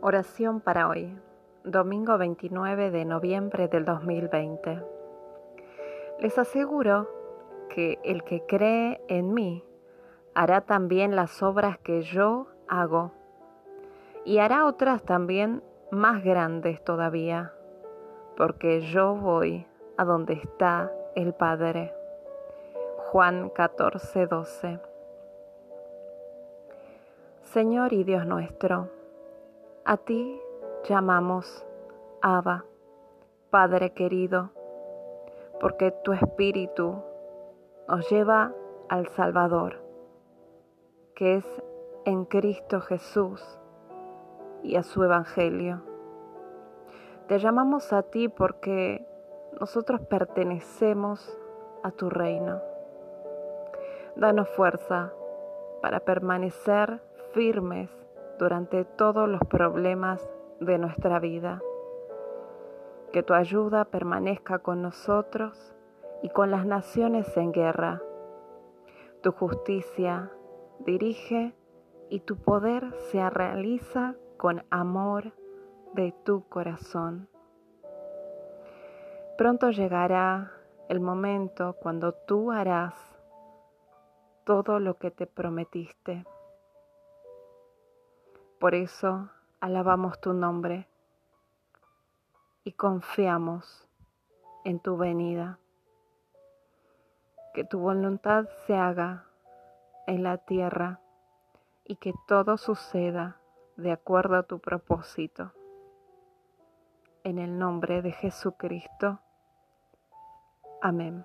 Oración para hoy, domingo 29 de noviembre del 2020. Les aseguro que el que cree en mí hará también las obras que yo hago y hará otras también más grandes todavía, porque yo voy a donde está el Padre. Juan 14, 12. Señor y Dios nuestro, a ti llamamos Abba, Padre querido, porque tu Espíritu nos lleva al Salvador, que es en Cristo Jesús y a su Evangelio. Te llamamos a ti porque nosotros pertenecemos a tu reino. Danos fuerza para permanecer firmes durante todos los problemas de nuestra vida. Que tu ayuda permanezca con nosotros y con las naciones en guerra. Tu justicia dirige y tu poder se realiza con amor de tu corazón. Pronto llegará el momento cuando tú harás todo lo que te prometiste. Por eso alabamos tu nombre y confiamos en tu venida. Que tu voluntad se haga en la tierra y que todo suceda de acuerdo a tu propósito. En el nombre de Jesucristo. Amén.